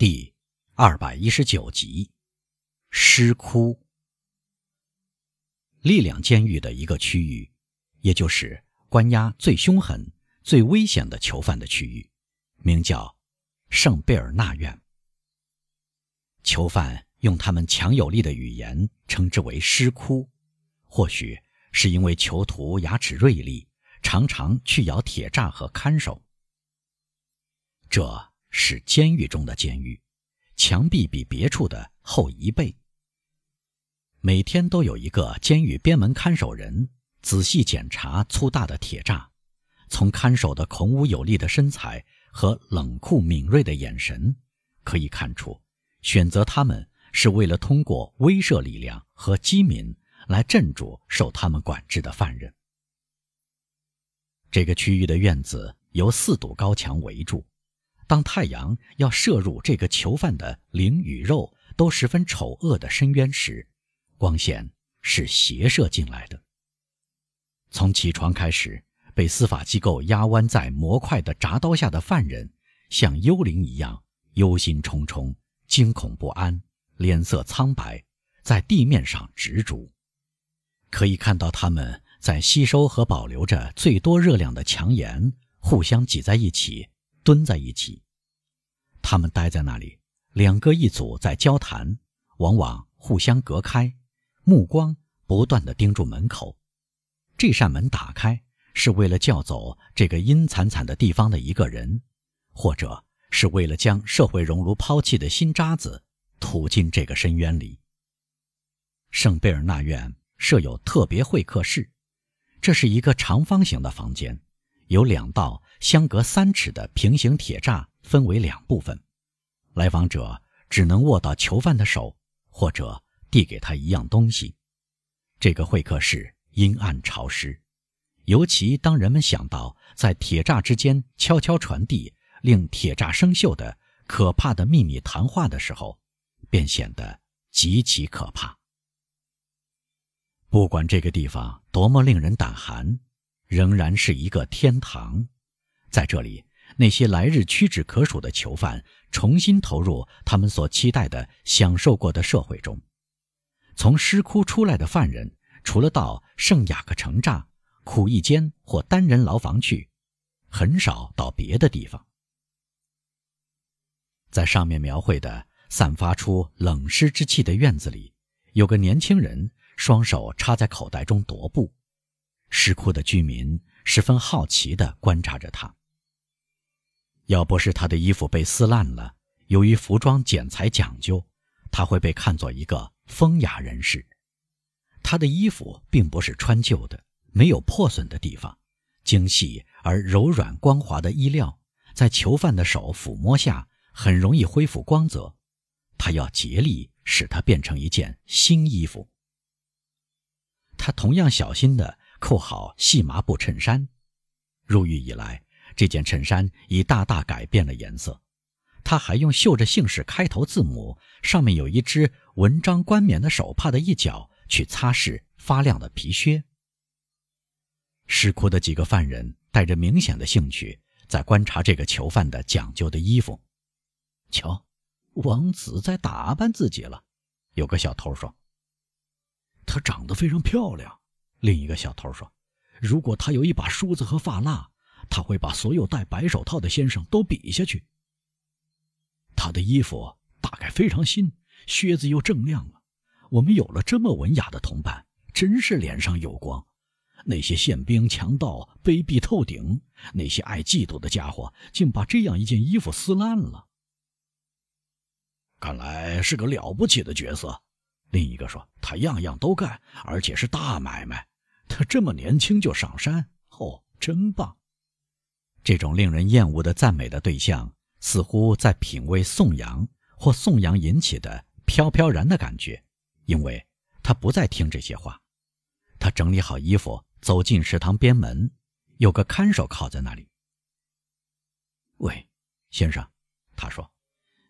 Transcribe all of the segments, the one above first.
第二百一十九集，尸窟。力量监狱的一个区域，也就是关押最凶狠、最危险的囚犯的区域，名叫圣贝尔纳院。囚犯用他们强有力的语言称之为“尸窟”，或许是因为囚徒牙齿锐利，常常去咬铁栅和看守。这。是监狱中的监狱，墙壁比别处的厚一倍。每天都有一个监狱边门看守人仔细检查粗大的铁栅，从看守的孔武有力的身材和冷酷敏锐的眼神，可以看出，选择他们是为了通过威慑力量和机敏来镇住受他们管制的犯人。这个区域的院子由四堵高墙围住。当太阳要射入这个囚犯的灵与肉都十分丑恶的深渊时，光线是斜射进来的。从起床开始，被司法机构压弯在模块的铡刀下的犯人，像幽灵一样忧心忡忡、惊恐不安，脸色苍白，在地面上执着。可以看到他们在吸收和保留着最多热量的墙沿，互相挤在一起。蹲在一起，他们待在那里，两个一组在交谈，往往互相隔开，目光不断地盯住门口。这扇门打开是为了叫走这个阴惨惨的地方的一个人，或者是为了将社会熔炉抛弃的新渣子吐进这个深渊里。圣贝尔纳院设有特别会客室，这是一个长方形的房间。有两道相隔三尺的平行铁栅分为两部分，来访者只能握到囚犯的手，或者递给他一样东西。这个会客室阴暗潮湿，尤其当人们想到在铁栅之间悄悄传递令铁栅生锈的可怕的秘密谈话的时候，便显得极其可怕。不管这个地方多么令人胆寒。仍然是一个天堂，在这里，那些来日屈指可数的囚犯重新投入他们所期待的、享受过的社会中。从尸窟出来的犯人，除了到圣雅各城栅、苦役间或单人牢房去，很少到别的地方。在上面描绘的散发出冷湿之气的院子里，有个年轻人，双手插在口袋中踱步。石窟的居民十分好奇地观察着他。要不是他的衣服被撕烂了，由于服装剪裁讲究，他会被看作一个风雅人士。他的衣服并不是穿旧的，没有破损的地方，精细而柔软光滑的衣料，在囚犯的手抚摸下很容易恢复光泽。他要竭力使它变成一件新衣服。他同样小心地。扣好细麻布衬衫，入狱以来，这件衬衫已大大改变了颜色。他还用绣着姓氏开头字母、上面有一只文章冠冕的手帕的一角去擦拭发亮的皮靴。石窟的几个犯人带着明显的兴趣，在观察这个囚犯的讲究的衣服。瞧，王子在打扮自己了。有个小偷说：“她长得非常漂亮。”另一个小偷说：“如果他有一把梳子和发蜡，他会把所有戴白手套的先生都比下去。他的衣服大概非常新，靴子又锃亮了。我们有了这么文雅的同伴，真是脸上有光。那些宪兵、强盗卑鄙透顶，那些爱嫉妒的家伙，竟把这样一件衣服撕烂了。看来是个了不起的角色。”另一个说：“他样样都干，而且是大买卖。”他这么年轻就上山哦，真棒！这种令人厌恶的赞美的对象，似乎在品味颂扬或颂扬引起的飘飘然的感觉，因为他不再听这些话。他整理好衣服，走进食堂边门，有个看守靠在那里。喂，先生，他说：“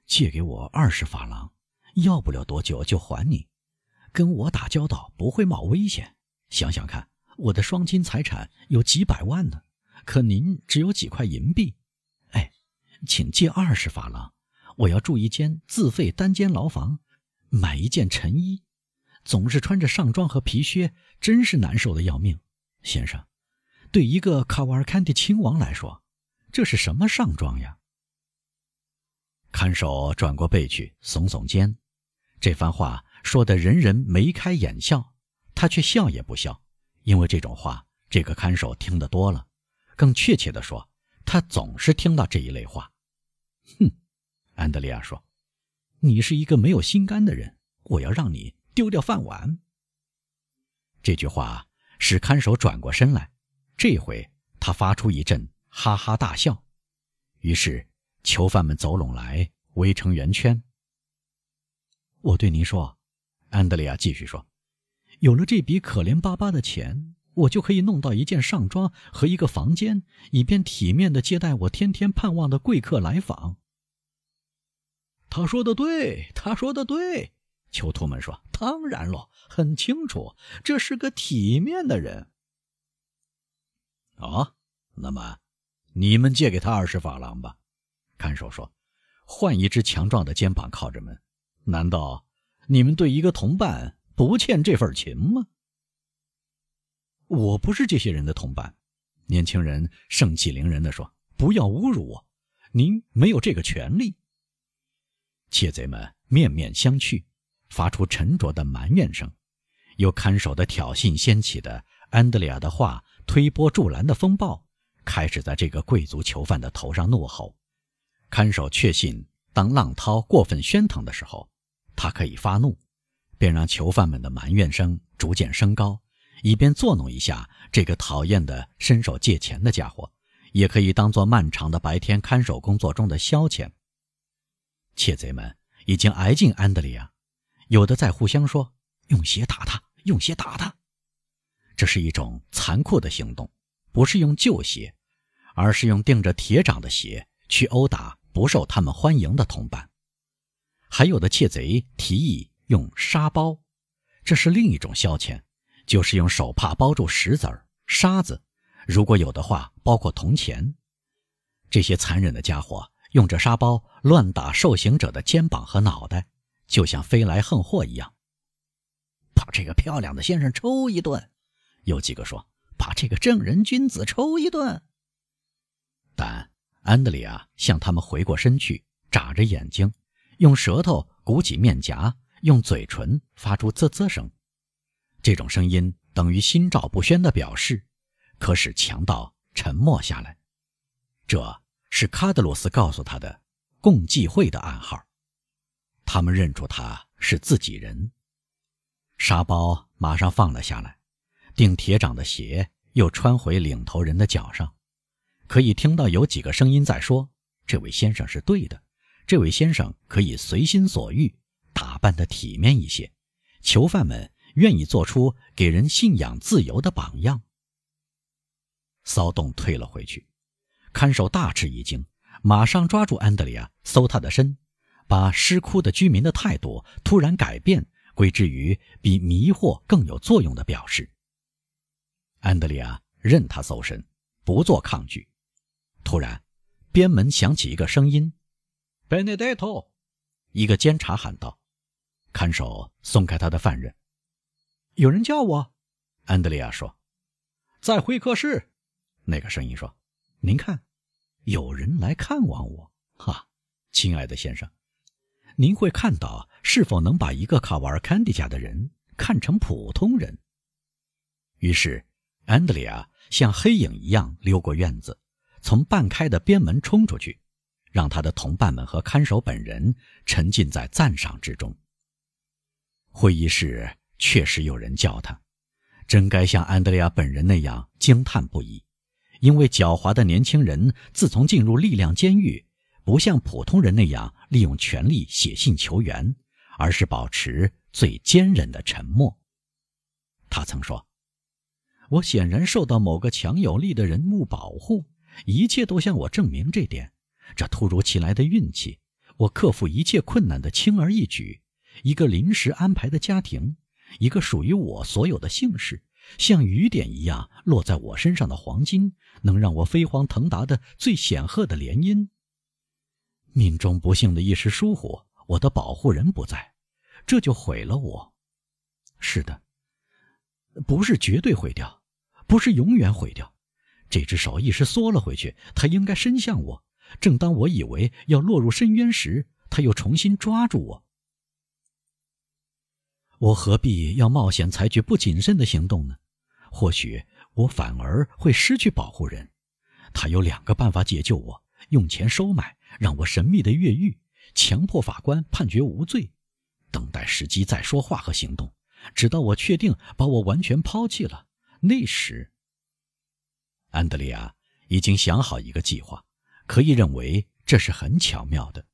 借给我二十法郎，要不了多久就还你。跟我打交道不会冒危险。想想看。”我的双金财产有几百万呢，可您只有几块银币。哎，请借二十法郎，我要住一间自费单间牢房，买一件陈衣，总是穿着上装和皮靴，真是难受的要命。先生，对一个卡瓦尔坎蒂亲王来说，这是什么上装呀？看守转过背去，耸耸肩。这番话说得人人眉开眼笑，他却笑也不笑，因为这种话，这个看守听得多了。更确切地说，他总是听到这一类话。哼，安德烈亚说：“你是一个没有心肝的人，我要让你丢掉饭碗。”这句话使看守转过身来，这回他发出一阵哈哈大笑。于是囚犯们走拢来，围成圆圈。我对您说，安德烈亚继续说：“有了这笔可怜巴巴的钱。”我就可以弄到一件上装和一个房间，以便体面的接待我天天盼望的贵客来访。他说的对，他说的对。囚徒们说：“当然了，很清楚，这是个体面的人。”哦，那么，你们借给他二十法郎吧。看守说：“换一只强壮的肩膀靠着门。难道你们对一个同伴不欠这份情吗？”我不是这些人的同伴，年轻人盛气凌人地说：“不要侮辱我，您没有这个权利。”窃贼们面面相觑，发出沉着的埋怨声。由看守的挑衅掀起的安德烈亚的话推波助澜的风暴，开始在这个贵族囚犯的头上怒吼。看守确信，当浪涛过分喧腾的时候，他可以发怒，便让囚犯们的埋怨声逐渐升高。以便作弄一下这个讨厌的伸手借钱的家伙，也可以当做漫长的白天看守工作中的消遣。窃贼们已经挨近安德烈亚，有的在互相说：“用鞋打他，用鞋打他。”这是一种残酷的行动，不是用旧鞋，而是用钉着铁掌的鞋去殴打不受他们欢迎的同伴。还有的窃贼提议用沙包，这是另一种消遣。就是用手帕包住石子儿、沙子，如果有的话，包括铜钱。这些残忍的家伙用着沙包乱打受刑者的肩膀和脑袋，就像飞来横祸一样。把这个漂亮的先生抽一顿，有几个说把这个正人君子抽一顿。但安德里亚向他们回过身去，眨着眼睛，用舌头鼓起面颊，用嘴唇发出啧啧声。这种声音等于心照不宣的表示，可使强盗沉默下来。这是卡德鲁斯告诉他的共济会的暗号。他们认出他是自己人。沙包马上放了下来，钉铁掌的鞋又穿回领头人的脚上。可以听到有几个声音在说：“这位先生是对的，这位先生可以随心所欲，打扮的体面一些。”囚犯们。愿意做出给人信仰自由的榜样。骚动退了回去，看守大吃一惊，马上抓住安德烈亚，搜他的身，把失哭的居民的态度突然改变，归之于比迷惑更有作用的表示。安德烈亚任他搜身，不做抗拒。突然，边门响起一个声音：“Benedetto！” 一个监察喊道。看守松开他的犯人。有人叫我，安德烈亚说：“在会客室。”那个声音说：“您看，有人来看望我。”哈，亲爱的先生，您会看到是否能把一个卡瓦尔坎迪家的人看成普通人。于是，安德烈亚像黑影一样溜过院子，从半开的边门冲出去，让他的同伴们和看守本人沉浸在赞赏之中。会议室。确实有人叫他，真该像安德烈亚本人那样惊叹不已，因为狡猾的年轻人自从进入力量监狱，不像普通人那样利用权力写信求援，而是保持最坚韧的沉默。他曾说：“我显然受到某个强有力的人物保护，一切都向我证明这点。这突如其来的运气，我克服一切困难的轻而易举，一个临时安排的家庭。”一个属于我所有的姓氏，像雨点一样落在我身上的黄金，能让我飞黄腾达的最显赫的联姻。命中不幸的一时疏忽，我的保护人不在，这就毁了我。是的，不是绝对毁掉，不是永远毁掉。这只手一时缩了回去，它应该伸向我。正当我以为要落入深渊时，它又重新抓住我。我何必要冒险采取不谨慎的行动呢？或许我反而会失去保护人。他有两个办法解救我：用钱收买，让我神秘的越狱，强迫法官判决无罪，等待时机再说话和行动，直到我确定把我完全抛弃了。那时，安德利亚已经想好一个计划，可以认为这是很巧妙的。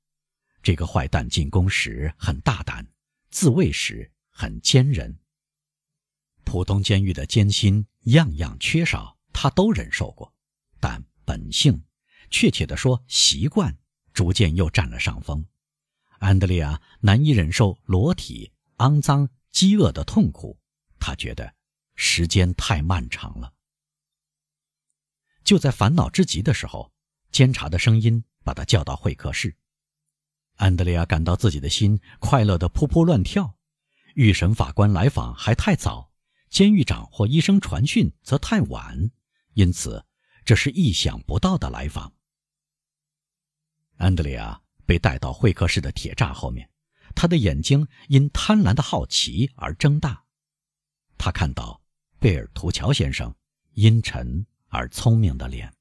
这个坏蛋进攻时很大胆，自卫时很坚韧。普通监狱的艰辛，样样缺少，他都忍受过。但本性，确切的说，习惯逐渐又占了上风。安德烈亚难以忍受裸体、肮脏、饥饿的痛苦，他觉得时间太漫长了。就在烦恼之极的时候，监察的声音把他叫到会客室。安德烈亚感到自己的心快乐的扑扑乱跳。预审法官来访还太早，监狱长或医生传讯则太晚，因此。这是意想不到的来访。安德烈亚被带到会客室的铁栅后面，他的眼睛因贪婪的好奇而睁大。他看到贝尔图乔先生阴沉而聪明的脸。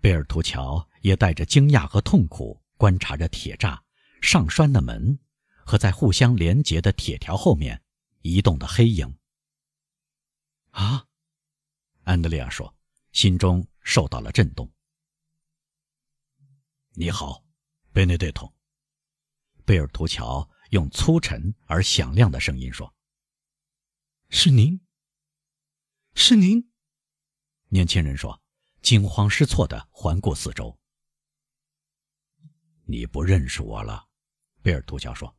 贝尔图乔也带着惊讶和痛苦观察着铁栅上栓的门和在互相连接的铁条后面移动的黑影。啊！安德烈亚说，心中受到了震动。“你好，贝内德托。”贝尔图乔用粗沉而响亮的声音说。“是您？是您？”年轻人说，惊慌失措的环顾四周。“你不认识我了。”贝尔图乔说，“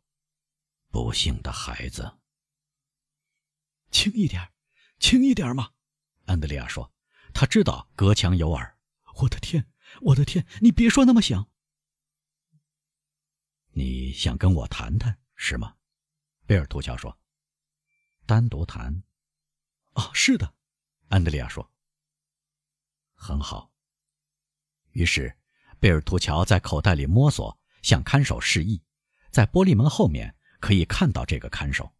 不幸的孩子。”“轻一点，轻一点嘛。”安德烈亚说：“他知道隔墙有耳。”我的天，我的天！你别说那么响。你想跟我谈谈是吗？贝尔图乔说：“单独谈。”哦，是的，安德烈亚说：“很好。”于是，贝尔图乔在口袋里摸索，向看守示意，在玻璃门后面可以看到这个看守。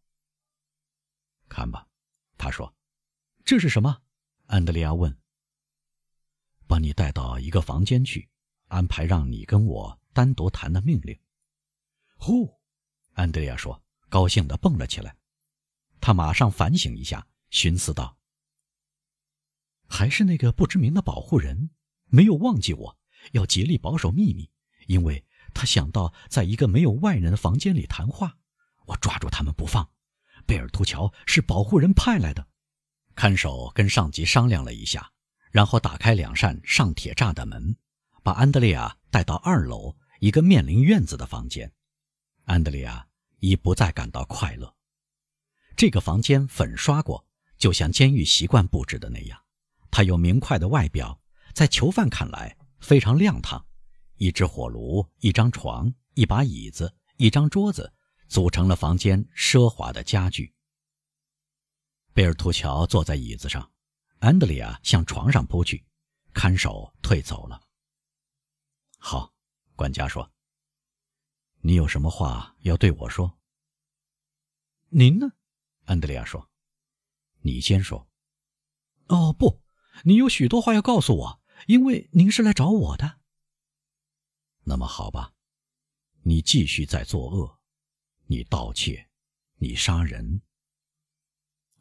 看吧，他说：“这是什么？”安德烈亚问：“把你带到一个房间去，安排让你跟我单独谈的命令。”呼，安德烈亚说，高兴地蹦了起来。他马上反省一下，寻思道：“还是那个不知名的保护人，没有忘记我，要竭力保守秘密，因为他想到在一个没有外人的房间里谈话。我抓住他们不放。贝尔图乔是保护人派来的。”看守跟上级商量了一下，然后打开两扇上铁栅的门，把安德烈亚带到二楼一个面临院子的房间。安德烈亚已不再感到快乐。这个房间粉刷过，就像监狱习惯布置的那样。它有明快的外表，在囚犯看来非常亮堂。一只火炉、一张床、一把椅子、一张桌子，组成了房间奢华的家具。贝尔图乔坐在椅子上，安德里亚向床上扑去，看守退走了。好，管家说：“你有什么话要对我说？”您呢？安德里亚说：“你先说。”哦，不，你有许多话要告诉我，因为您是来找我的。那么好吧，你继续在作恶，你盗窃，你杀人。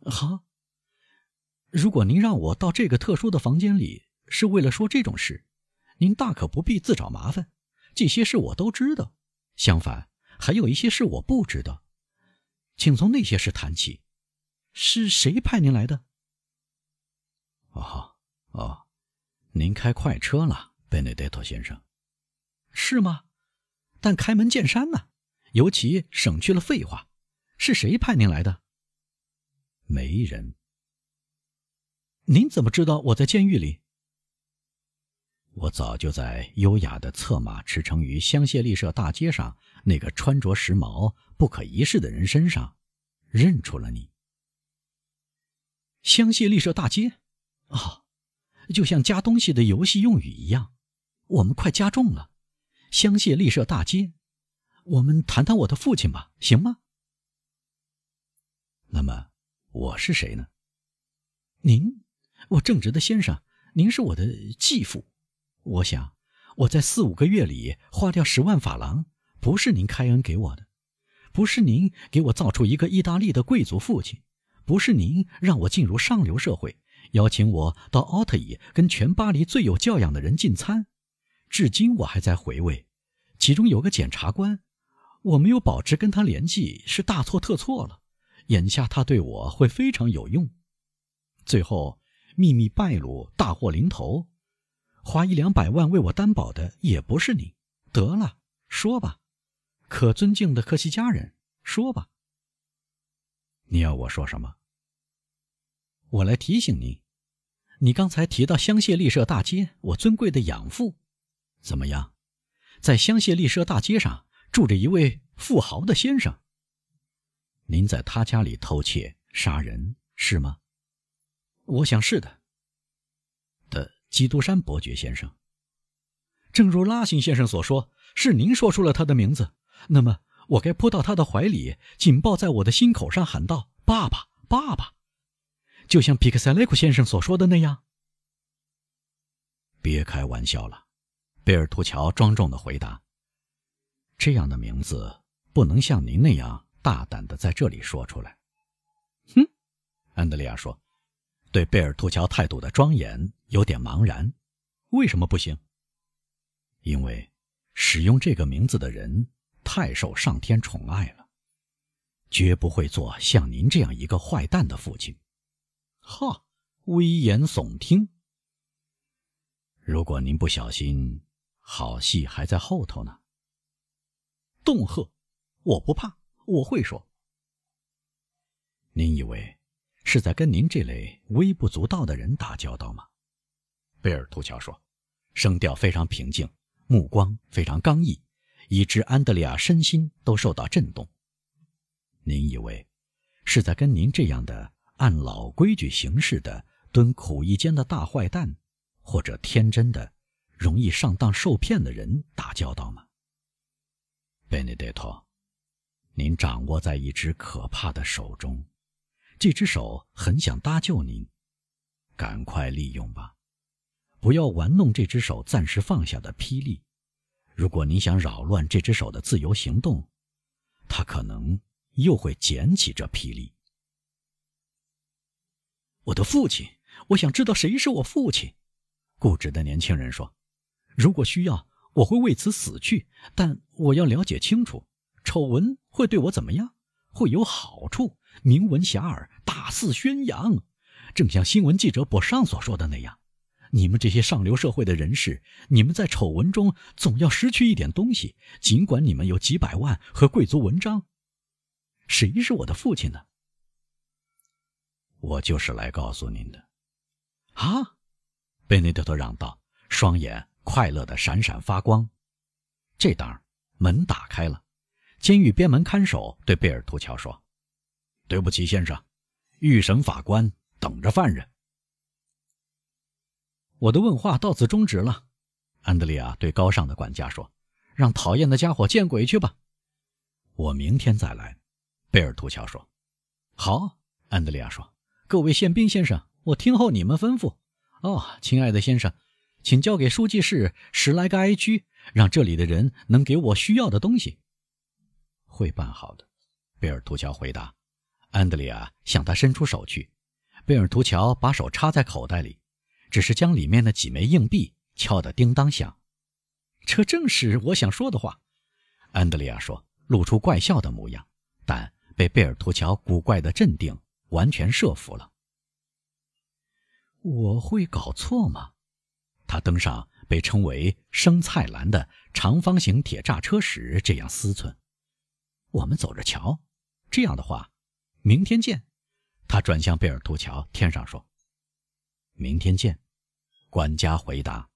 好，如果您让我到这个特殊的房间里是为了说这种事，您大可不必自找麻烦。这些事我都知道，相反，还有一些事我不知道，请从那些事谈起。是谁派您来的？哦哦，您开快车了，贝内德托先生，是吗？但开门见山呢，尤其省去了废话。是谁派您来的？没人。您怎么知道我在监狱里？我早就在优雅的策马驰骋于香榭丽舍大街上那个穿着时髦、不可一世的人身上，认出了你。香榭丽舍大街，啊，就像加东西的游戏用语一样，我们快加重了。香榭丽舍大街，我们谈谈我的父亲吧，行吗？那么我是谁呢？您，我正直的先生，您是我的继父。我想，我在四五个月里花掉十万法郎，不是您开恩给我的，不是您给我造出一个意大利的贵族父亲，不是您让我进入上流社会，邀请我到奥特伊跟全巴黎最有教养的人进餐。至今我还在回味，其中有个检察官，我没有保持跟他联系是大错特错了。眼下他对我会非常有用。最后秘密败露，大祸临头。花一两百万为我担保的也不是你。得了，说吧，可尊敬的科西家人，说吧。你要我说什么？我来提醒您，你刚才提到香榭丽舍大街，我尊贵的养父，怎么样？在香榭丽舍大街上住着一位富豪的先生。您在他家里偷窃、杀人是吗？我想是的。的基督山伯爵先生，正如拉辛先生所说，是您说出了他的名字。那么，我该扑到他的怀里，紧抱在我的心口上，喊道：“爸爸，爸爸！”就像皮克塞雷库先生所说的那样。别开玩笑了，贝尔图乔庄重的回答。这样的名字不能像您那样大胆的在这里说出来。哼，安德烈亚说。对贝尔图乔态度的庄严有点茫然，为什么不行？因为使用这个名字的人太受上天宠爱了，绝不会做像您这样一个坏蛋的父亲。哈，危言耸听。如果您不小心，好戏还在后头呢。恫吓，我不怕，我会说。您以为？是在跟您这类微不足道的人打交道吗？贝尔图乔说，声调非常平静，目光非常刚毅，以致安德烈亚身心都受到震动。您以为是在跟您这样的按老规矩行事的蹲苦役间的大坏蛋，或者天真的、容易上当受骗的人打交道吗？贝内德托，您掌握在一只可怕的手中。这只手很想搭救您，赶快利用吧，不要玩弄这只手暂时放下的霹雳。如果您想扰乱这只手的自由行动，他可能又会捡起这霹雳。我的父亲，我想知道谁是我父亲。固执的年轻人说：“如果需要，我会为此死去，但我要了解清楚，丑闻会对我怎么样？会有好处。”名闻遐迩，大肆宣扬，正像新闻记者博尚所说的那样，你们这些上流社会的人士，你们在丑闻中总要失去一点东西，尽管你们有几百万和贵族文章。谁是我的父亲呢？我就是来告诉您的。啊，贝内德托嚷道，双眼快乐的闪闪发光。这当门打开了，监狱边门看守对贝尔图乔说。对不起，先生，预审法官等着犯人。我的问话到此终止了，安德利亚对高尚的管家说：“让讨厌的家伙见鬼去吧。”我明天再来。”贝尔图乔说。“好。”安德利亚说。“各位宪兵先生，我听候你们吩咐。哦，亲爱的先生，请交给书记室十来个哀区，让这里的人能给我需要的东西。”会办好的，贝尔图乔回答。安德烈亚向他伸出手去，贝尔图乔把手插在口袋里，只是将里面的几枚硬币敲得叮当响。这正是我想说的话，安德烈亚说，露出怪笑的模样，但被贝尔图乔古怪的镇定完全慑服了。我会搞错吗？他登上被称为“生菜篮”的长方形铁栅车时，这样思忖：我们走着瞧。这样的话。明天见，他转向贝尔图桥，天上说：“明天见。”管家回答。